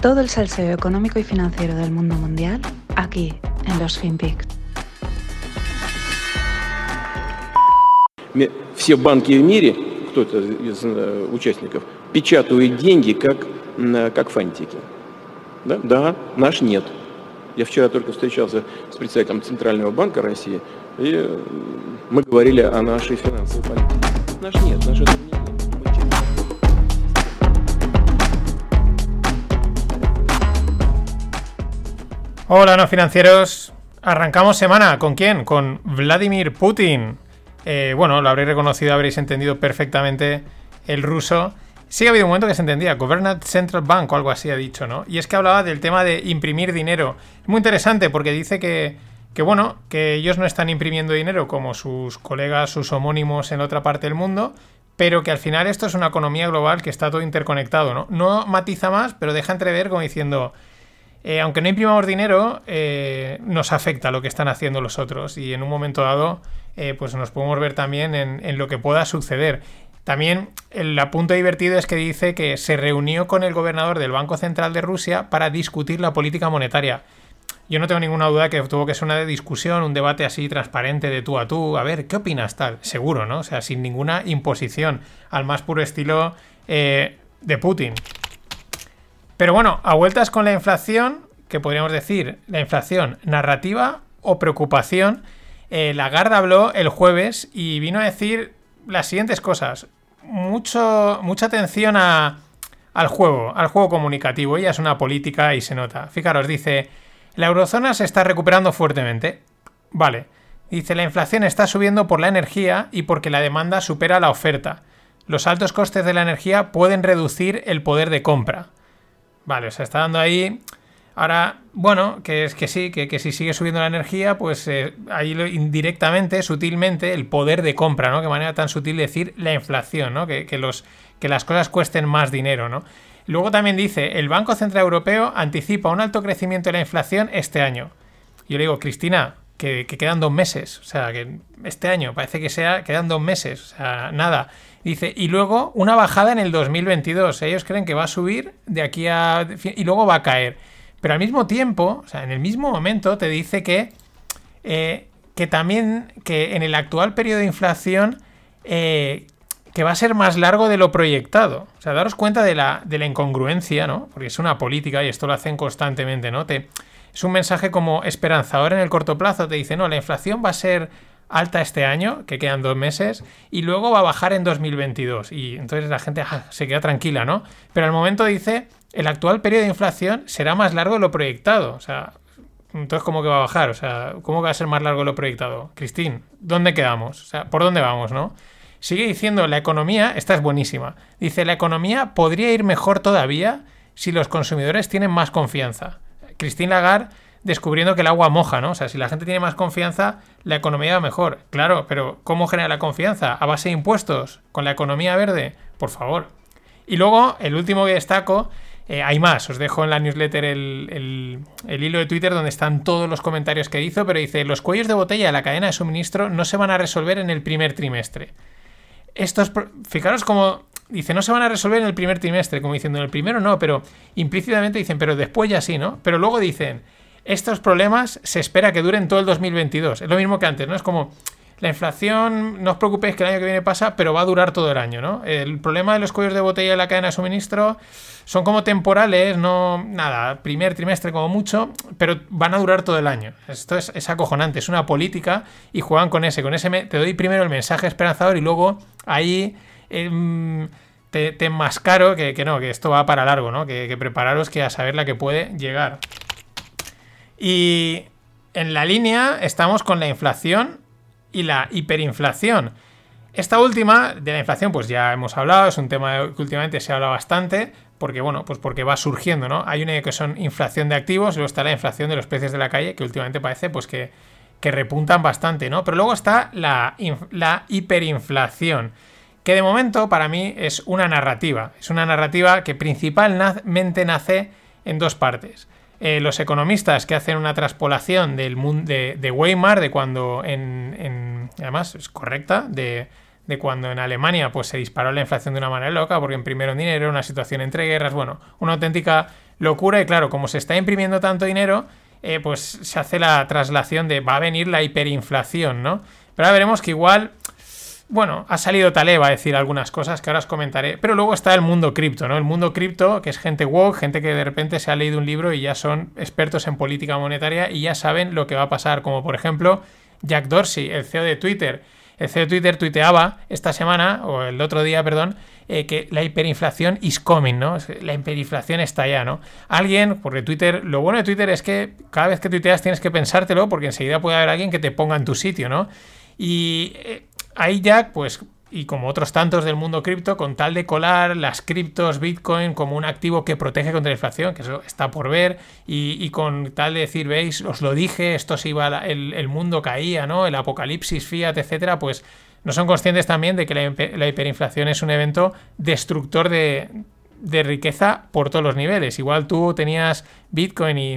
Todo el salseo económico y financiero del mundo mundial aquí en los FinPix. Все банки в мире, кто-то из э, участников, печатают деньги как, м, как фантики. Да? да, наш нет. Я вчера только встречался с представителем Центрального банка России, и э, мы говорили о нашей финансовой политике. Наш нет, наш этого Hola, no financieros. Arrancamos semana. ¿Con quién? Con Vladimir Putin. Eh, bueno, lo habréis reconocido, habréis entendido perfectamente el ruso. Sí ha habido un momento que se entendía, Government Central Bank o algo así ha dicho, ¿no? Y es que hablaba del tema de imprimir dinero. Muy interesante porque dice que, que, bueno, que ellos no están imprimiendo dinero como sus colegas, sus homónimos en otra parte del mundo, pero que al final esto es una economía global que está todo interconectado, ¿no? No matiza más, pero deja entrever como diciendo, eh, aunque no imprimamos dinero, eh, nos afecta lo que están haciendo los otros y en un momento dado, eh, pues nos podemos ver también en, en lo que pueda suceder. También el apunto divertido es que dice que se reunió con el gobernador del Banco Central de Rusia para discutir la política monetaria. Yo no tengo ninguna duda que tuvo que ser una discusión, un debate así transparente de tú a tú. A ver, ¿qué opinas tal? Seguro, ¿no? O sea, sin ninguna imposición, al más puro estilo de Putin. Pero bueno, a vueltas con la inflación, que podríamos decir la inflación narrativa o preocupación, eh, Lagarde habló el jueves y vino a decir las siguientes cosas. Mucho, mucha atención al juego, al juego comunicativo. Ella es una política y se nota. Fijaros, dice, la eurozona se está recuperando fuertemente. Vale. Dice, la inflación está subiendo por la energía y porque la demanda supera la oferta. Los altos costes de la energía pueden reducir el poder de compra. Vale, o sea, está dando ahí. Ahora, bueno, que es que sí, que, que si sigue subiendo la energía, pues eh, ahí indirectamente, sutilmente, el poder de compra, ¿no? Qué manera tan sutil de decir la inflación, ¿no? Que, que los, que las cosas cuesten más dinero, ¿no? Luego también dice, el Banco Central Europeo anticipa un alto crecimiento de la inflación este año. Yo le digo, Cristina, que, que quedan dos meses. O sea, que este año parece que sea, quedan dos meses. O sea, nada. Dice, y luego una bajada en el 2022. Ellos creen que va a subir de aquí a... y luego va a caer. Pero al mismo tiempo, o sea, en el mismo momento te dice que, eh, que también, que en el actual periodo de inflación, eh, que va a ser más largo de lo proyectado. O sea, daros cuenta de la, de la incongruencia, ¿no? Porque es una política y esto lo hacen constantemente, ¿no? Te, es un mensaje como esperanzador en el corto plazo. Te dice, no, la inflación va a ser alta este año, que quedan dos meses, y luego va a bajar en 2022. Y entonces la gente ah, se queda tranquila, ¿no? Pero al momento dice, el actual periodo de inflación será más largo de lo proyectado. O sea, entonces, ¿cómo que va a bajar? O sea, ¿cómo que va a ser más largo de lo proyectado? Cristín, ¿dónde quedamos? O sea, ¿por dónde vamos, no? Sigue diciendo, la economía, esta es buenísima. Dice, la economía podría ir mejor todavía si los consumidores tienen más confianza. Christine Lagarde descubriendo que el agua moja, ¿no? O sea, si la gente tiene más confianza, la economía va mejor. Claro, pero ¿cómo genera la confianza? ¿A base de impuestos? ¿Con la economía verde? Por favor. Y luego, el último que destaco, eh, hay más, os dejo en la newsletter el, hilo de Twitter donde están todos los comentarios que hizo, pero dice, los cuellos de botella de la cadena de suministro no se van a resolver en el primer trimestre. Estos, fijaros como dice, no se van a resolver en el primer trimestre, como diciendo en el primero no, pero implícitamente dicen, pero después ya sí, ¿no? Pero luego dicen, estos problemas se espera que duren todo el 2022. Es lo mismo que antes, ¿no? Es como, la inflación, no os preocupéis que el año que viene pasa, pero va a durar todo el año, ¿no? El problema de los cuellos de botella de la cadena de suministro son como temporales, no, nada, primer trimestre como mucho, pero van a durar todo el año. Esto es, es acojonante, es una política y juegan con ese, con ese, te doy primero el mensaje esperanzador y luego ahí em, te, te que, no, que esto va para largo, ¿no? Que, que prepararos que a saber la que puede llegar. Y en la línea estamos con la inflación y la hiperinflación. Esta última, de la inflación, pues ya hemos hablado, es un tema que últimamente se habla bastante, porque bueno, pues porque va surgiendo, ¿no? Hay una que son inflación de activos, luego está la inflación de los precios de la calle, que últimamente parece pues que, que repuntan bastante, ¿no? Pero luego está la, la hiperinflación, que de momento para mí es una narrativa, es una narrativa que principalmente nace en dos partes. Eh, los economistas que hacen una traspolación del mundo de, Weimar, de cuando en, en- además es correcta, de, de cuando en Alemania pues, se disparó la inflación de una manera loca porque imprimieron dinero, una situación entre guerras, bueno, una auténtica locura y claro, como se está imprimiendo tanto dinero, eh, pues se hace la traslación de va a venir la hiperinflación, ¿no? Pero ahora veremos que igual, bueno, ha salido Taleb a decir algunas cosas que ahora os comentaré, pero luego está el mundo cripto, ¿no? El mundo cripto, que es gente woke, gente que de repente se ha leído un libro y ya son expertos en política monetaria y ya saben lo que va a pasar, como por ejemplo Jack Dorsey, el CEO de Twitter. El CEO de Twitter tuiteaba esta semana, o el otro día, perdón, eh, que la hiperinflación is coming, ¿no? La hiperinflación está ya, ¿no? Alguien, porque Twitter, lo bueno de Twitter es que cada vez que tuiteas tienes que pensártelo, porque enseguida puede haber alguien que te ponga en tu sitio, ¿no? Y eh, Jack, pues y como otros tantos del mundo cripto, con tal de colar las criptos, Bitcoin como un activo que protege contra la inflación, que eso está por ver, y, con tal de decir, veis, os lo dije, esto se iba, el mundo caía, ¿no? El apocalipsis, fiat, etcétera, pues no son conscientes también de que la, hiperinflación es un evento destructor de, de riqueza por todos los niveles. Igual tú tenías Bitcoin y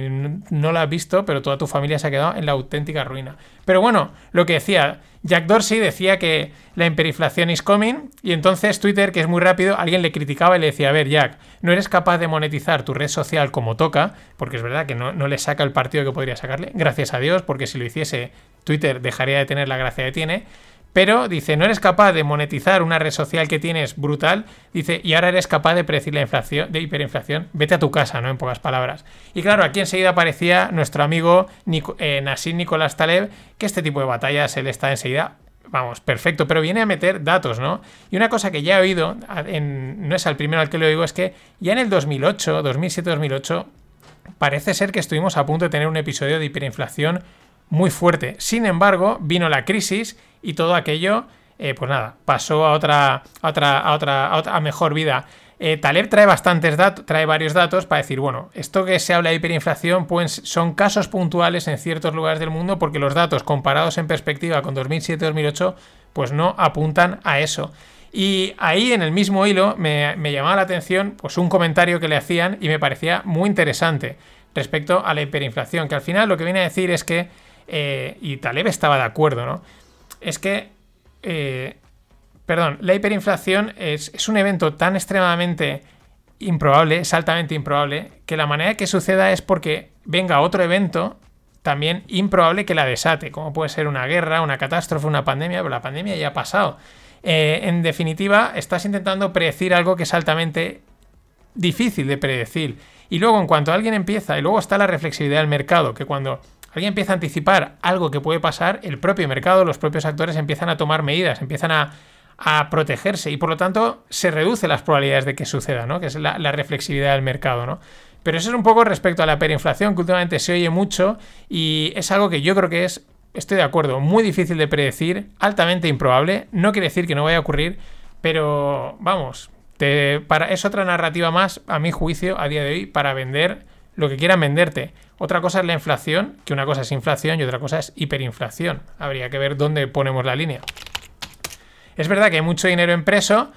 no lo has visto, pero toda tu familia se ha quedado en la auténtica ruina. Pero bueno, lo que decía, Jack Dorsey decía que la hiperinflación is coming y entonces Twitter, que es muy rápido, alguien le criticaba y le decía, a ver Jack, no eres capaz de monetizar tu red social como toca, porque es verdad que no, no le saca el partido que podría sacarle, gracias a Dios, porque si lo hiciese Twitter dejaría de tener la gracia que tiene. Pero dice, no eres capaz de monetizar una red social que tienes brutal, dice, y ahora eres capaz de predecir la inflación, de hiperinflación, vete a tu casa, ¿no? En pocas palabras. Y claro, aquí enseguida aparecía nuestro amigo eh, Nassim Nicolás Taleb, que este tipo de batallas él está enseguida, vamos, perfecto, pero viene a meter datos, ¿no? Y una cosa que ya he oído, no es al primero al que lo digo, es que ya en el 2008, 2007-2008, parece ser que estuvimos a punto de tener un episodio de hiperinflación muy fuerte. Sin embargo, vino la crisis y todo aquello, eh, pues nada, pasó a otra, a otra, a otra, a mejor vida. Eh, Taleb trae bastantes datos, trae varios datos para decir, bueno, esto que se habla de hiperinflación pues, son casos puntuales en ciertos lugares del mundo porque los datos comparados en perspectiva con 2007-2008 pues no apuntan a eso. Y ahí en el mismo hilo me, me, llamaba la atención pues un comentario que le hacían y me parecía muy interesante respecto a la hiperinflación, que al final lo que viene a decir es que eh, y Taleb estaba de acuerdo, ¿no? Es que, eh, perdón, la hiperinflación es, un evento tan extremadamente improbable, es altamente improbable, que la manera que suceda es porque venga otro evento también improbable que la desate, como puede ser una guerra, una catástrofe, una pandemia, pero la pandemia ya ha pasado. Eh, en definitiva, estás intentando predecir algo que es altamente difícil de predecir. Y luego, en cuanto alguien empieza, y luego está la reflexividad del mercado, que cuando alguien empieza a anticipar algo que puede pasar, el propio mercado, los propios actores empiezan a tomar medidas, empiezan a, protegerse y por lo tanto se reduce las probabilidades de que suceda, ¿no? Que es la, reflexividad del mercado, ¿no? Pero eso es un poco respecto a la hiperinflación, que últimamente se oye mucho y es algo que yo creo que es, estoy de acuerdo, muy difícil de predecir, altamente improbable. No quiere decir que no vaya a ocurrir, pero vamos, para, es otra narrativa más, a mi juicio, a día de hoy, para vender lo que quieran venderte. Otra cosa es la inflación, que una cosa es inflación y otra cosa es hiperinflación. Habría que ver dónde ponemos la línea. Es verdad que hay mucho dinero impreso,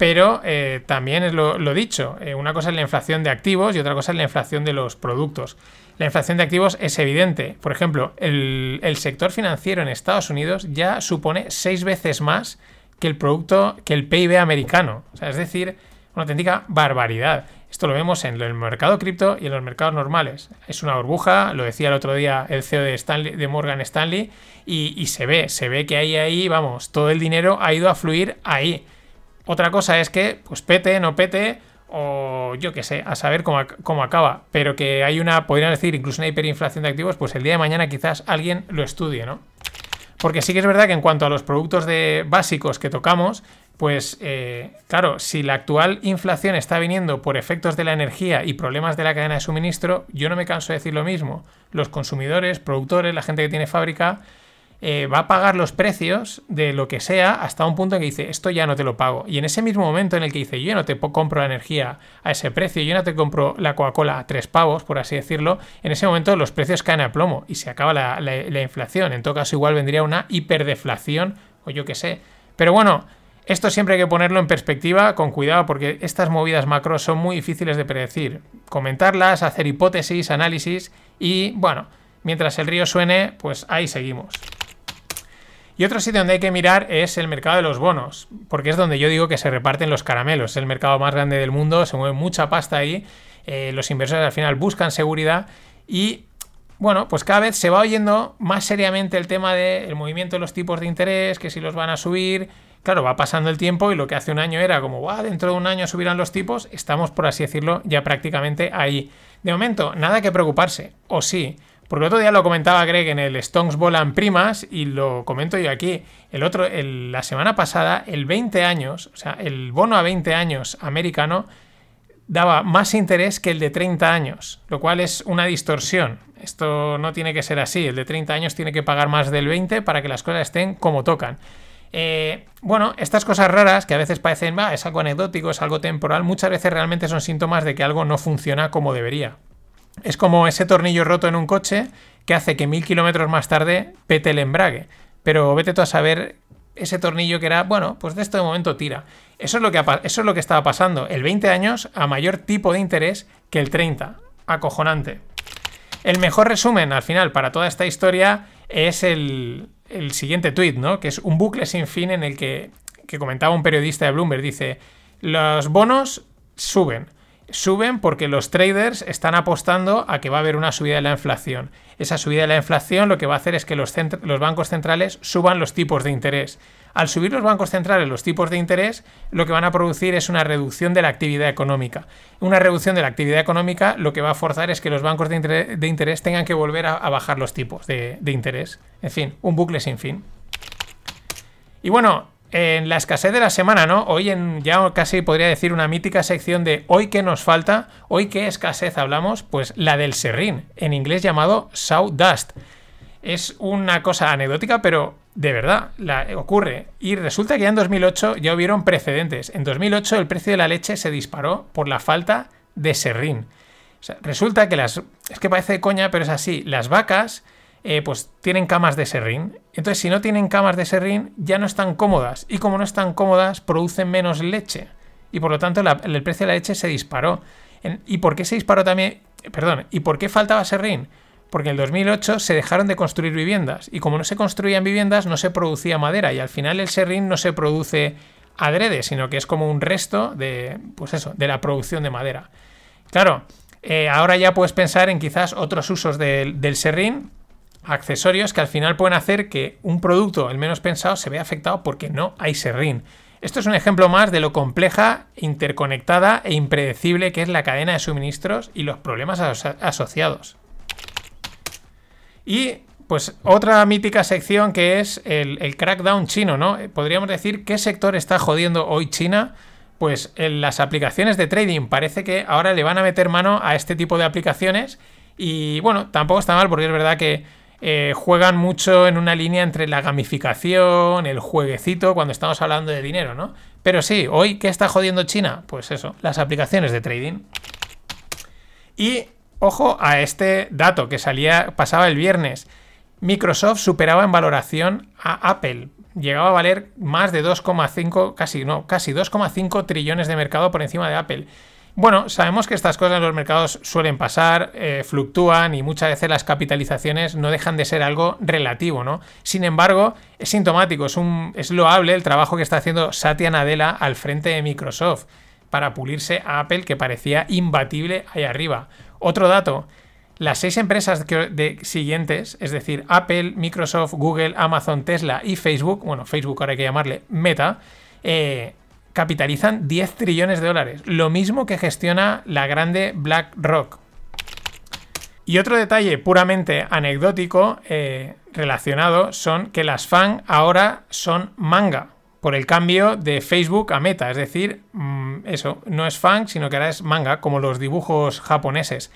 pero eh, también es lo, dicho. Eh, una cosa es la inflación de activos y otra cosa es la inflación de los productos. La inflación de activos es evidente. Por ejemplo, el, sector financiero en Estados Unidos ya supone seis veces más que el producto, que el PIB americano. O sea, es decir, una auténtica barbaridad. Esto lo vemos en el mercado cripto y en los mercados normales. Es una burbuja, lo decía el otro día el CEO de, Morgan Stanley, y, se ve, se ve que ahí, ahí, vamos, todo el dinero ha ido a fluir ahí. Otra cosa es que, pues pete, no pete, o yo qué sé, a saber cómo, cómo, acaba. Pero que hay una, podrían decir, incluso una hiperinflación de activos, pues el día de mañana quizás alguien lo estudie, ¿no? Porque sí que es verdad que en cuanto a los productos de básicos que tocamos, pues eh, claro, si la actual inflación está viniendo por efectos de la energía y problemas de la cadena de suministro, yo no me canso de decir lo mismo. Los consumidores, productores, la gente que tiene fábrica, eh, va a pagar los precios de lo que sea hasta un punto en que dice, esto ya no te lo pago. Y en ese mismo momento en el que dice, yo no te compro la energía a ese precio, yo no te compro la Coca-Cola a tres pavos, por así decirlo, en ese momento los precios caen a plomo y se acaba la, la inflación. En todo caso, igual vendría una hiperdeflación o yo qué sé. Pero bueno, esto siempre hay que ponerlo en perspectiva con cuidado porque estas movidas macro son muy difíciles de predecir. Comentarlas, hacer hipótesis, análisis y bueno, mientras el río suene, pues ahí seguimos. Y otro sitio donde hay que mirar es el mercado de los bonos, porque es donde yo digo que se reparten los caramelos. Es el mercado más grande del mundo, se mueve mucha pasta ahí. Eh, los inversores al final buscan seguridad y bueno, pues cada vez se va oyendo más seriamente el tema del movimiento de los tipos de interés, que si los van a subir. Claro, va pasando el tiempo y lo que hace un año era como, wow, dentro de un año subirán los tipos, estamos, por así decirlo, ya prácticamente ahí. De momento, nada que preocuparse, o sí. Porque el otro día lo comentaba Greg en el Stones Volan Primas y lo comento yo aquí. El otro, la semana pasada, el 20 años, o sea, el bono a 20 años americano daba más interés que el de 30 años, lo cual es una distorsión. Esto no tiene que ser así. El de 30 años tiene que pagar más del 20 para que las cosas estén como tocan. Eh, bueno, estas cosas raras que a veces parecen, va, es algo anecdótico, es algo temporal, muchas veces realmente son síntomas de que algo no funciona como debería. Es como ese tornillo roto en un coche que hace que mil kilómetros más tarde pete el embrague. Pero vete tú a saber ese tornillo que era, bueno, pues de este momento tira. Eso es, lo que, eso es lo que estaba pasando. El 20 años a mayor tipo de interés que el 30. Acojonante. El mejor resumen al final para toda esta historia es el, el siguiente tuit, ¿no? Que es un bucle sin fin en el que, que comentaba un periodista de Bloomberg. Dice, los bonos suben suben porque los traders están apostando a que va a haber una subida de la inflación. Esa subida de la inflación lo que va a hacer es que los, bancos centrales suban los tipos de interés. Al subir los bancos centrales los tipos de interés, lo que van a producir es una reducción de la actividad económica. Una reducción de la actividad económica lo que va a forzar es que los bancos de interés, tengan que volver a, bajar los tipos de, de interés. En fin, un bucle sin fin. Y bueno, en la escasez de la semana, ¿no? Hoy en ya casi podría decir una mítica sección de hoy qué nos falta, hoy qué escasez hablamos, pues la del serrín, en inglés llamado sawdust. Es una cosa anecdótica, pero de verdad la, ocurre. Y resulta que ya en 2008 ya hubieron precedentes. En 2008 el precio de la leche se disparó por la falta de serrín. resulta que las... Es que parece coña, pero es así. Las vacas eh, pues tienen camas de serrín. Entonces, si no tienen camas de serrín, ya no están cómodas. Y como no están cómodas, producen menos leche. Y por lo tanto, el precio de la leche se disparó. ¿Y por qué se disparó también? Perdón, ¿y por qué faltaba serrín? Porque en el 2008 se dejaron de construir viviendas. Y como no se construían viviendas, no se producía madera. Y al final el serrín no se produce adrede, sino que es como un resto de, pues eso, de la producción de madera. Claro, eh, ahora ya puedes pensar en quizás otros usos del, del serrín, accesorios que al final pueden hacer que un producto, el menos pensado, se vea afectado porque no hay serrín. Esto es un ejemplo más de lo compleja, interconectada e impredecible que es la cadena de suministros y los problemas asociados. Y pues otra mítica sección que es el, el, crackdown chino, ¿no? Podríamos decir qué sector está jodiendo hoy China. Pues en las aplicaciones de trading parece que ahora le van a meter mano a este tipo de aplicaciones. Y bueno, tampoco está mal porque es verdad que eh, juegan mucho en una línea entre la gamificación, el jueguecito, cuando estamos hablando de dinero, ¿no? Pero sí, hoy, ¿qué está jodiendo China? Pues eso, las aplicaciones de trading. Y ojo a este dato que salía, pasaba el viernes. Microsoft superaba en valoración a Apple. Llegaba a valer más de 2,5, casi no, casi 2,5 trillones de mercado por encima de Apple. Bueno, sabemos que estas cosas en los mercados suelen pasar, eh, fluctúan y muchas veces las capitalizaciones no dejan de ser algo relativo, ¿no? Sin embargo, es sintomático, es, loable el trabajo que está haciendo Satya Nadella al frente de Microsoft para pulirse a Apple que parecía imbatible ahí arriba. Otro dato, las seis empresas de siguientes, es decir, Apple, Microsoft, Google, Amazon, Tesla y Facebook, bueno, Facebook ahora hay que llamarle Meta, eh, capitalizan 10 trillones de dólares, lo mismo que gestiona la grande BlackRock. Y otro detalle puramente anecdótico eh, relacionado son que las FAN ahora son manga, por el cambio de Facebook a Meta, es decir, mm, eso, no es fan, sino que ahora es manga, como los dibujos japoneses.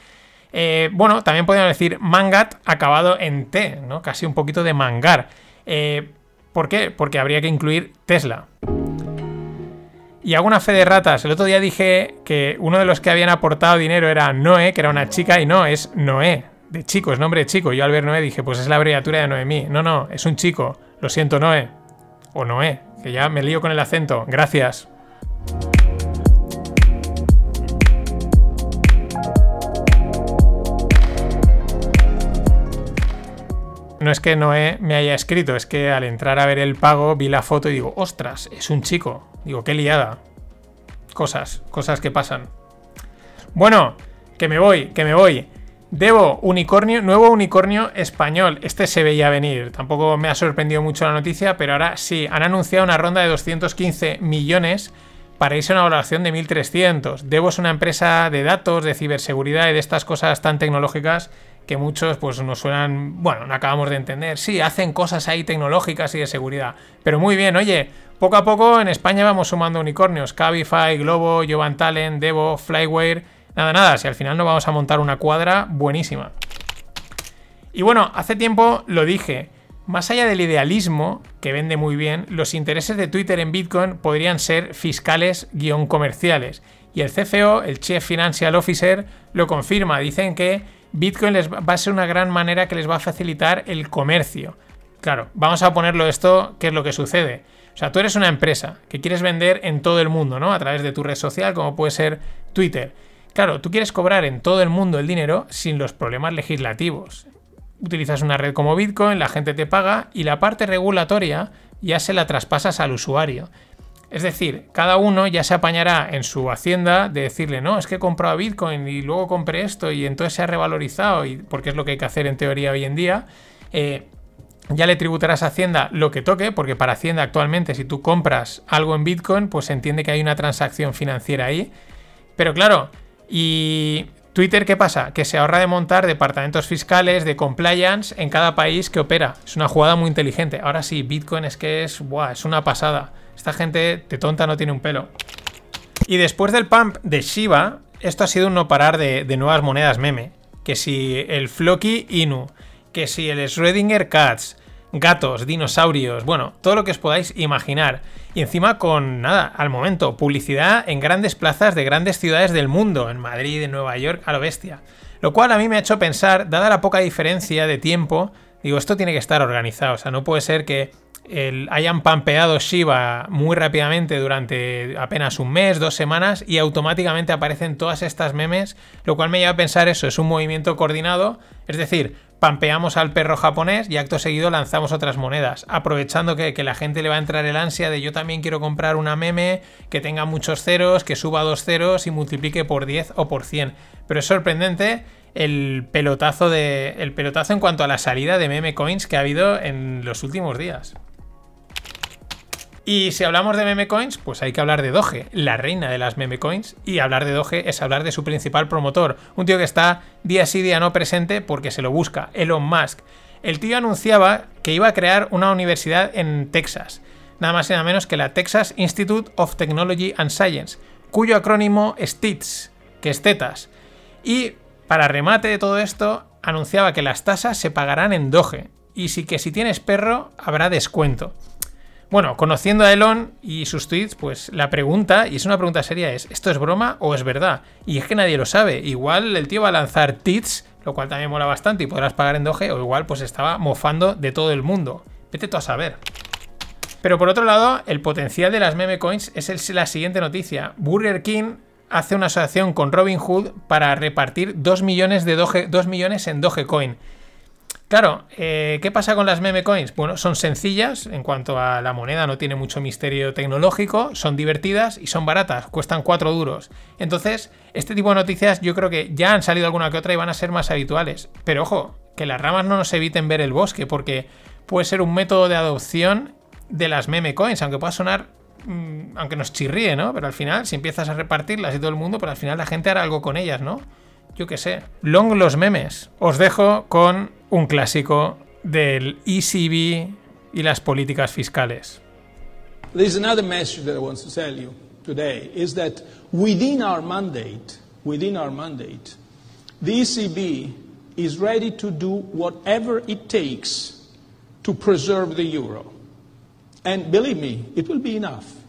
Eh, bueno, también podemos decir mangat acabado en T, ¿no? Casi un poquito de mangar. Eh, ¿Por qué? Porque habría que incluir Tesla. Y hago una fe de ratas. El otro día dije que uno de los que habían aportado dinero era Noé, que era una chica, y no, es Noé. De chico, es nombre de chico. Yo al ver Noé dije, pues es la abreviatura de Noemí. No, no, es un chico. Lo siento, Noé. O Noé, que ya me lío con el acento. Gracias. no es que Noé me haya escrito, es que al entrar a ver el pago vi la foto y digo, ostras, es un chico. Digo, qué liada. Cosas, cosas que pasan. Bueno, que me voy, que me voy. Debo, unicornio, nuevo unicornio español. Este se veía venir. Tampoco me ha sorprendido mucho la noticia, pero ahora sí, han anunciado una ronda de 215 millones para irse a una valoración de 1.300. Debo es una empresa de datos, de ciberseguridad y de estas cosas tan tecnológicas que muchos pues nos suenan, bueno, no acabamos de entender. Sí, hacen cosas ahí tecnológicas y de seguridad. Pero muy bien, oye, poco a poco en España vamos sumando unicornios. Cabify, Globo, Jovan Talent, Devo, Flyware Nada, nada, si al final no vamos a montar una cuadra buenísima. Y bueno, hace tiempo lo dije, más allá del idealismo, que vende muy bien, los intereses de Twitter en Bitcoin podrían ser fiscales-comerciales. Y el CFO, el Chief Financial Officer, lo confirma. Dicen que Bitcoin les va a ser una gran manera que les va a facilitar el comercio. Claro, vamos a ponerlo esto, ¿qué es lo que sucede? O sea, tú eres una empresa que quieres vender en todo el mundo, ¿no? A través de tu red social, como puede ser Twitter. Claro, tú quieres cobrar en todo el mundo el dinero sin los problemas legislativos. Utilizas una red como Bitcoin, la gente te paga y la parte regulatoria ya se la traspasas al usuario. Es decir, cada uno ya se apañará en su hacienda de decirle, no, es que he comprado Bitcoin y luego compré esto y entonces se ha revalorizado, y, porque es lo que hay que hacer en teoría hoy en día. Eh, ya le tributarás a Hacienda lo que toque, porque para Hacienda actualmente si tú compras algo en Bitcoin, pues se entiende que hay una transacción financiera ahí. Pero claro, y Twitter, ¿qué pasa? Que se ahorra de montar departamentos fiscales de compliance en cada país que opera. Es una jugada muy inteligente. Ahora sí, Bitcoin es que es, buah, es una pasada. Esta gente de tonta no tiene un pelo. Y después del pump de Shiba, esto ha sido un no parar de, nuevas monedas meme. Que si el Floki Inu, que si el Schrödinger Cats, gatos, dinosaurios, bueno, todo lo que os podáis imaginar. Y encima con nada, al momento, publicidad en grandes plazas de grandes ciudades del mundo, en Madrid, en Nueva York, a lo bestia. Lo cual a mí me ha hecho pensar, dada la poca diferencia de tiempo, digo, esto tiene que estar organizado. O sea, no puede ser que hayan pampeado Shiba muy rápidamente durante apenas un mes, dos semanas y automáticamente aparecen todas estas memes, lo cual me lleva a pensar eso, es un movimiento coordinado, es decir, pampeamos al perro japonés y acto seguido lanzamos otras monedas, aprovechando que, la gente le va a entrar el ansia de yo también quiero comprar una meme que tenga muchos ceros, que suba dos ceros y multiplique por 10 o por 100. Pero es sorprendente el pelotazo, de, el pelotazo en cuanto a la salida de meme coins que ha habido en los últimos días. Y si hablamos de meme coins, pues hay que hablar de Doge, la reina de las meme coins. Y hablar de Doge es hablar de su principal promotor, un tío que está día sí día no presente porque se lo busca, Elon Musk. El tío anunciaba que iba a crear una universidad en Texas, nada más y nada menos que la Texas Institute of Technology and Science, cuyo acrónimo es TITS, que es tetas. Y para remate de todo esto, anunciaba que las tasas se pagarán en Doge, y sí que si tienes perro habrá descuento. Bueno, conociendo a Elon y sus tweets, pues la pregunta, y es una pregunta seria, es, ¿esto es broma o es verdad? Y es que nadie lo sabe. Igual el tío va a lanzar tweets, lo cual también mola bastante y podrás pagar en Doge, o igual pues estaba mofando de todo el mundo. Vete tú a saber. Pero por otro lado, el potencial de las meme coins es la siguiente noticia. Burger King hace una asociación con Robinhood para repartir 2 millones, de Doge, 2 millones en Dogecoin. Claro, eh, ¿qué pasa con las meme coins? Bueno, son sencillas en cuanto a la moneda, no tiene mucho misterio tecnológico, son divertidas y son baratas, cuestan 4 duros. Entonces, este tipo de noticias yo creo que ya han salido alguna que otra y van a ser más habituales. Pero ojo, que las ramas no nos eviten ver el bosque, porque puede ser un método de adopción de las meme coins, aunque pueda sonar aunque nos chirríe, ¿no? Pero al final, si empiezas a repartirlas y todo el mundo, pero al final la gente hará algo con ellas, ¿no? Yo qué sé. Long los memes. Os dejo con un clásico del ECB y las políticas fiscales. There's another message that I want to tell you today is that within our mandate, within our mandate, the ECB is ready to do whatever it takes to preserve the euro. And believe me, it will be enough.